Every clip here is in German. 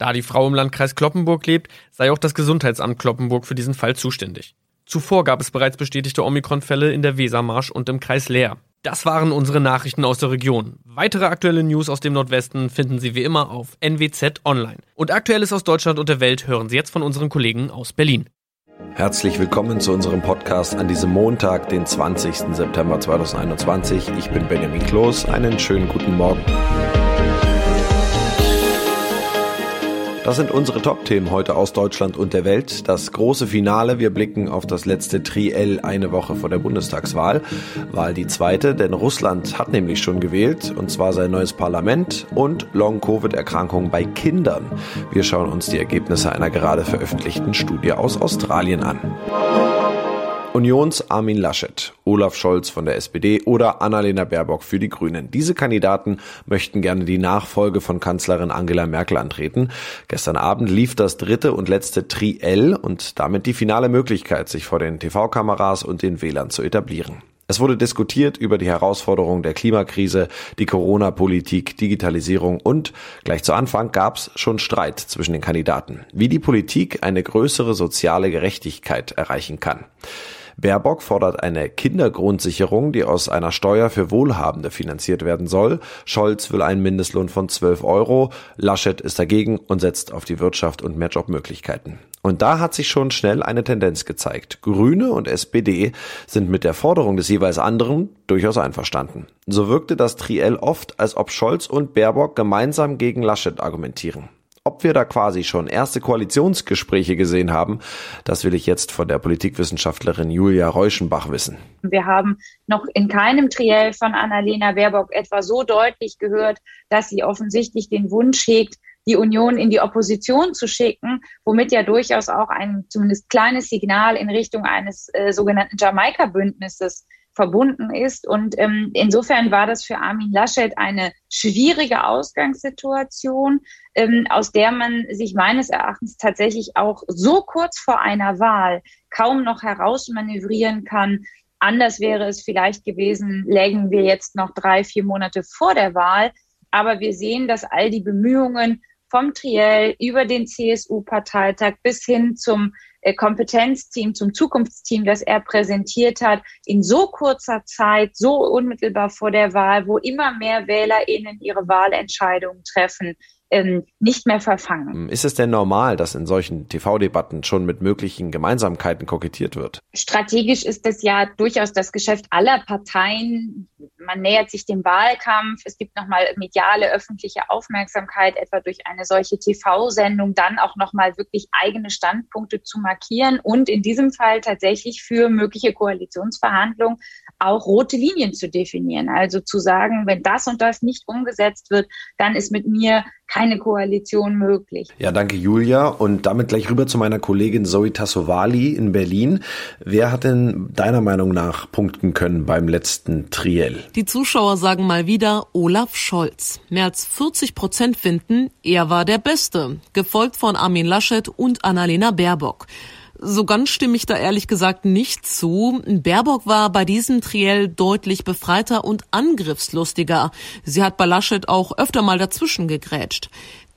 Da die Frau im Landkreis Kloppenburg lebt, sei auch das Gesundheitsamt Kloppenburg für diesen Fall zuständig. Zuvor gab es bereits bestätigte Omikron-Fälle in der Wesermarsch und im Kreis Leer. Das waren unsere Nachrichten aus der Region. Weitere aktuelle News aus dem Nordwesten finden Sie wie immer auf NWZ Online. Und Aktuelles aus Deutschland und der Welt hören Sie jetzt von unseren Kollegen aus Berlin. Herzlich willkommen zu unserem Podcast an diesem Montag, den 20. September 2021. Ich bin Benjamin Kloß. Einen schönen guten Morgen. Das sind unsere Top-Themen heute aus Deutschland und der Welt. Das große Finale. Wir blicken auf das letzte Triell eine Woche vor der Bundestagswahl. Wahl die zweite, denn Russland hat nämlich schon gewählt, und zwar sein neues Parlament und Long-Covid-Erkrankungen bei Kindern. Wir schauen uns die Ergebnisse einer gerade veröffentlichten Studie aus Australien an. Unions Armin Laschet, Olaf Scholz von der SPD oder Annalena Baerbock für die Grünen. Diese Kandidaten möchten gerne die Nachfolge von Kanzlerin Angela Merkel antreten. Gestern Abend lief das dritte und letzte Triell und damit die finale Möglichkeit, sich vor den TV-Kameras und den Wählern zu etablieren. Es wurde diskutiert über die Herausforderungen der Klimakrise, die Corona-Politik, Digitalisierung und gleich zu Anfang gab es schon Streit zwischen den Kandidaten, wie die Politik eine größere soziale Gerechtigkeit erreichen kann. Baerbock fordert eine Kindergrundsicherung, die aus einer Steuer für Wohlhabende finanziert werden soll. Scholz will einen Mindestlohn von 12 Euro. Laschet ist dagegen und setzt auf die Wirtschaft und mehr Jobmöglichkeiten. Und da hat sich schon schnell eine Tendenz gezeigt. Grüne und SPD sind mit der Forderung des jeweils anderen durchaus einverstanden. So wirkte das Triell oft, als ob Scholz und Baerbock gemeinsam gegen Laschet argumentieren. Ob wir da quasi schon erste Koalitionsgespräche gesehen haben, das will ich jetzt von der Politikwissenschaftlerin Julia Reuschenbach wissen. Wir haben noch in keinem Triell von Annalena Baerbock etwa so deutlich gehört, dass sie offensichtlich den Wunsch hegt, die Union in die Opposition zu schicken, womit ja durchaus auch ein zumindest kleines Signal in Richtung eines äh, sogenannten Jamaika-Bündnisses verbunden ist. Und ähm, insofern war das für Armin Laschet eine schwierige Ausgangssituation, ähm, aus der man sich meines Erachtens tatsächlich auch so kurz vor einer Wahl kaum noch herausmanövrieren kann. Anders wäre es vielleicht gewesen, lägen wir jetzt noch drei, vier Monate vor der Wahl. Aber wir sehen, dass all die Bemühungen vom Triell über den CSU-Parteitag bis hin zum Kompetenzteam, zum Zukunftsteam, das er präsentiert hat, in so kurzer Zeit, so unmittelbar vor der Wahl, wo immer mehr WählerInnen ihre Wahlentscheidungen treffen, ähm, nicht mehr verfangen. Ist es denn normal, dass in solchen TV-Debatten schon mit möglichen Gemeinsamkeiten kokettiert wird? Strategisch ist es ja durchaus das Geschäft aller Parteien. man nähert sich dem Wahlkampf. Es gibt nochmal mediale öffentliche Aufmerksamkeit, etwa durch eine solche TV-Sendung, dann auch nochmal wirklich eigene Standpunkte zu markieren und in diesem Fall tatsächlich für mögliche Koalitionsverhandlungen auch rote Linien zu definieren. Also zu sagen, wenn das und das nicht umgesetzt wird, dann ist mit mir keine Koalition möglich. Ja, danke Julia. Und damit gleich rüber zu meiner Kollegin Zoe Tassovali in Berlin. Wer hat denn deiner Meinung nach punkten können beim letzten Triell? Die Zuschauer sagen mal wieder Olaf Scholz. Mehr als 40 Prozent finden, er war der Beste, gefolgt von Armin Laschet und Annalena Baerbock. So ganz stimme ich da ehrlich gesagt nicht zu. Baerbock war bei diesem Triell deutlich befreiter und angriffslustiger. Sie hat bei Laschet auch öfter mal dazwischen gegrätscht.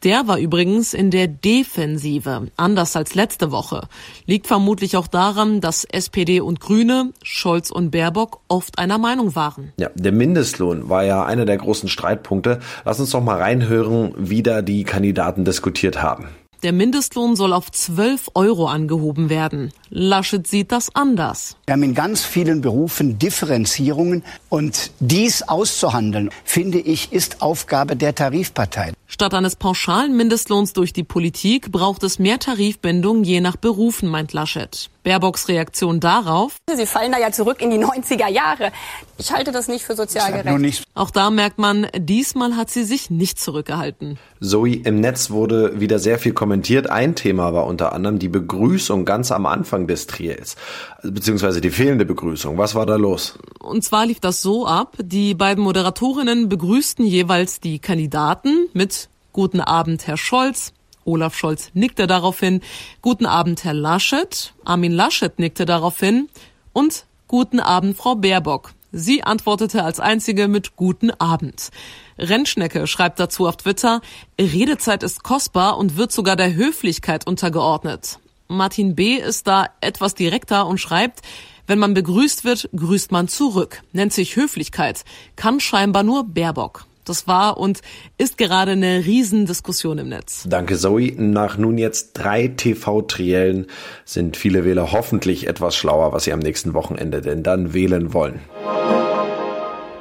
Der war übrigens in der Defensive, anders als letzte Woche. Liegt vermutlich auch daran, dass SPD und Grüne, Scholz und Baerbock oft einer Meinung waren. Ja, der Mindestlohn war ja einer der großen Streitpunkte. Lass uns doch mal reinhören, wie da die Kandidaten diskutiert haben. Der Mindestlohn soll auf 12 Euro angehoben werden. Laschet sieht das anders. Wir haben in ganz vielen Berufen Differenzierungen und dies auszuhandeln, finde ich, ist Aufgabe der Tarifparteien. Statt eines pauschalen Mindestlohns durch die Politik braucht es mehr Tarifbindung je nach Berufen, meint Laschet. Baerbocks Reaktion darauf. Sie fallen da ja zurück in die 90er Jahre. Ich halte das nicht für sozial gerecht. Auch da merkt man, diesmal hat sie sich nicht zurückgehalten. Zoe, im Netz wurde wieder sehr viel kommentiert. Ein Thema war unter anderem die Begrüßung ganz am Anfang des Triels, beziehungsweise die fehlende Begrüßung. Was war da los? Und zwar lief das so ab, die beiden Moderatorinnen begrüßten jeweils die Kandidaten mit Guten Abend, Herr Scholz, Olaf Scholz nickte daraufhin. Guten Abend, Herr Laschet. Armin Laschet nickte daraufhin. Und Guten Abend, Frau Baerbock. Sie antwortete als einzige mit Guten Abend. Rentschnecke schreibt dazu auf Twitter, Redezeit ist kostbar und wird sogar der Höflichkeit untergeordnet. Martin B. ist da etwas direkter und schreibt, wenn man begrüßt wird, grüßt man zurück. Nennt sich Höflichkeit. Kann scheinbar nur Baerbock. Das war und ist gerade eine Riesendiskussion im Netz. Danke, Zoe. Nach nun jetzt drei TV-Triellen sind viele Wähler hoffentlich etwas schlauer, was sie am nächsten Wochenende denn dann wählen wollen.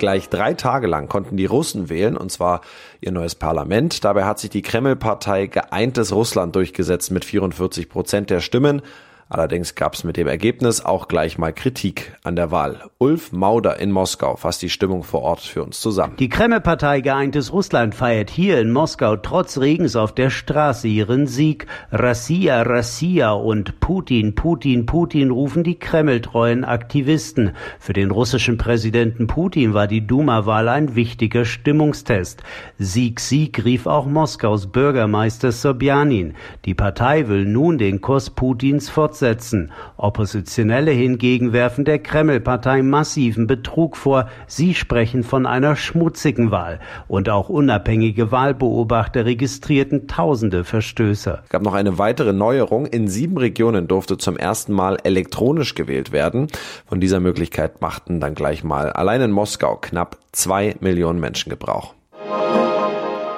Gleich drei Tage lang konnten die Russen wählen, und zwar ihr neues Parlament. Dabei hat sich die Kreml-Partei Geeintes Russland durchgesetzt mit 44 Prozent der Stimmen. Allerdings gab es mit dem Ergebnis auch gleich mal Kritik an der Wahl. Ulf Mauder in Moskau fasst die Stimmung vor Ort für uns zusammen. Die Kreml-Partei Geeintes Russland feiert hier in Moskau trotz Regens auf der Straße ihren Sieg. Rassia, Rassia und Putin, Putin, Putin rufen die Kreml-treuen Aktivisten. Für den russischen Präsidenten Putin war die Duma-Wahl ein wichtiger Stimmungstest. Sieg, Sieg rief auch Moskaus Bürgermeister Sobjanin. Die Partei will nun den Kurs Putins fortsetzen fortsetzen. Oppositionelle hingegen werfen der Kreml-Partei massiven Betrug vor. Sie sprechen von einer schmutzigen Wahl. Und auch unabhängige Wahlbeobachter registrierten tausende Verstöße. Es gab noch eine weitere Neuerung. In sieben Regionen durfte zum ersten Mal elektronisch gewählt werden. Von dieser Möglichkeit machten dann gleich mal allein in Moskau knapp zwei Millionen Menschen Gebrauch.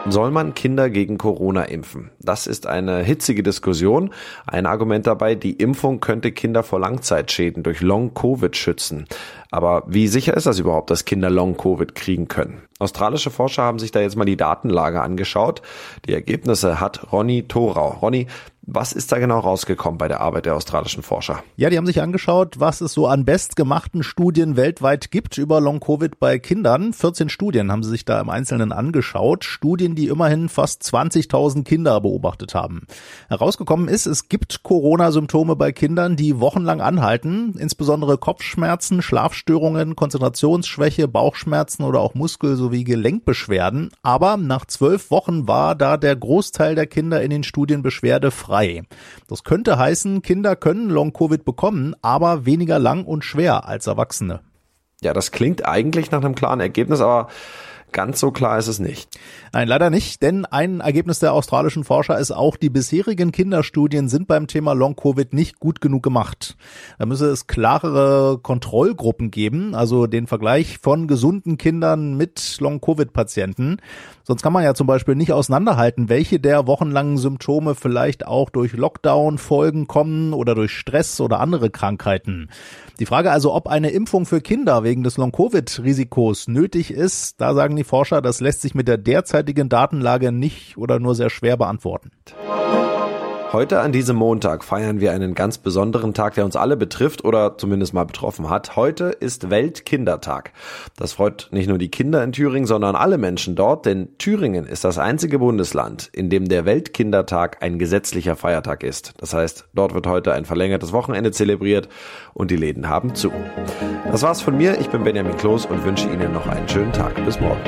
Soll man Kinder gegen Corona impfen? Das ist eine hitzige Diskussion. Ein Argument dabei, die Impfung könnte Kinder vor Langzeitschäden durch Long-Covid schützen. Aber wie sicher ist das überhaupt, dass Kinder Long-Covid kriegen können? Australische Forscher haben sich da jetzt mal die Datenlage angeschaut. Die Ergebnisse hat Ronny Thorau. Ronny, was ist da genau rausgekommen bei der Arbeit der australischen Forscher? Ja, die haben sich angeschaut, was es so an bestgemachten Studien weltweit gibt über Long-Covid bei Kindern. 14 Studien haben sie sich da im Einzelnen angeschaut. Studien, die immerhin fast 20.000 Kinder beobachtet haben. Herausgekommen ist, es gibt Corona-Symptome bei Kindern, die wochenlang anhalten. Insbesondere Kopfschmerzen, Schlafstörungen, Konzentrationsschwäche, Bauchschmerzen oder auch Muskel- sowie Gelenkbeschwerden. Aber nach zwölf Wochen war da der Großteil der Kinder in den Studien beschwerdefrei frei. Das könnte heißen, Kinder können Long-Covid bekommen, aber weniger lang und schwer als Erwachsene. Ja, das klingt eigentlich nach einem klaren Ergebnis, aber Ganz so klar ist es nicht. Nein, leider nicht, denn ein Ergebnis der australischen Forscher ist auch, die bisherigen Kinderstudien sind beim Thema Long-Covid nicht gut genug gemacht. Da müsse es klarere Kontrollgruppen geben, also den Vergleich von gesunden Kindern mit Long-Covid-Patienten. Sonst kann man ja zum Beispiel nicht auseinanderhalten, welche der wochenlangen Symptome vielleicht auch durch Lockdown-Folgen kommen oder durch Stress oder andere Krankheiten. Die Frage also, ob eine Impfung für Kinder wegen des Long-Covid-Risikos nötig ist, da sagen die Forscher, das lässt sich mit der derzeitigen Datenlage nicht oder nur sehr schwer beantworten. Heute an diesem Montag feiern wir einen ganz besonderen Tag, der uns alle betrifft oder zumindest mal betroffen hat. Heute ist Weltkindertag. Das freut nicht nur die Kinder in Thüringen, sondern alle Menschen dort, denn Thüringen ist das einzige Bundesland, in dem der Weltkindertag ein gesetzlicher Feiertag ist. Das heißt, dort wird heute ein verlängertes Wochenende zelebriert und die Läden haben zu. Das war's von mir. Ich bin Benjamin Kloß und wünsche Ihnen noch einen schönen Tag. Bis morgen.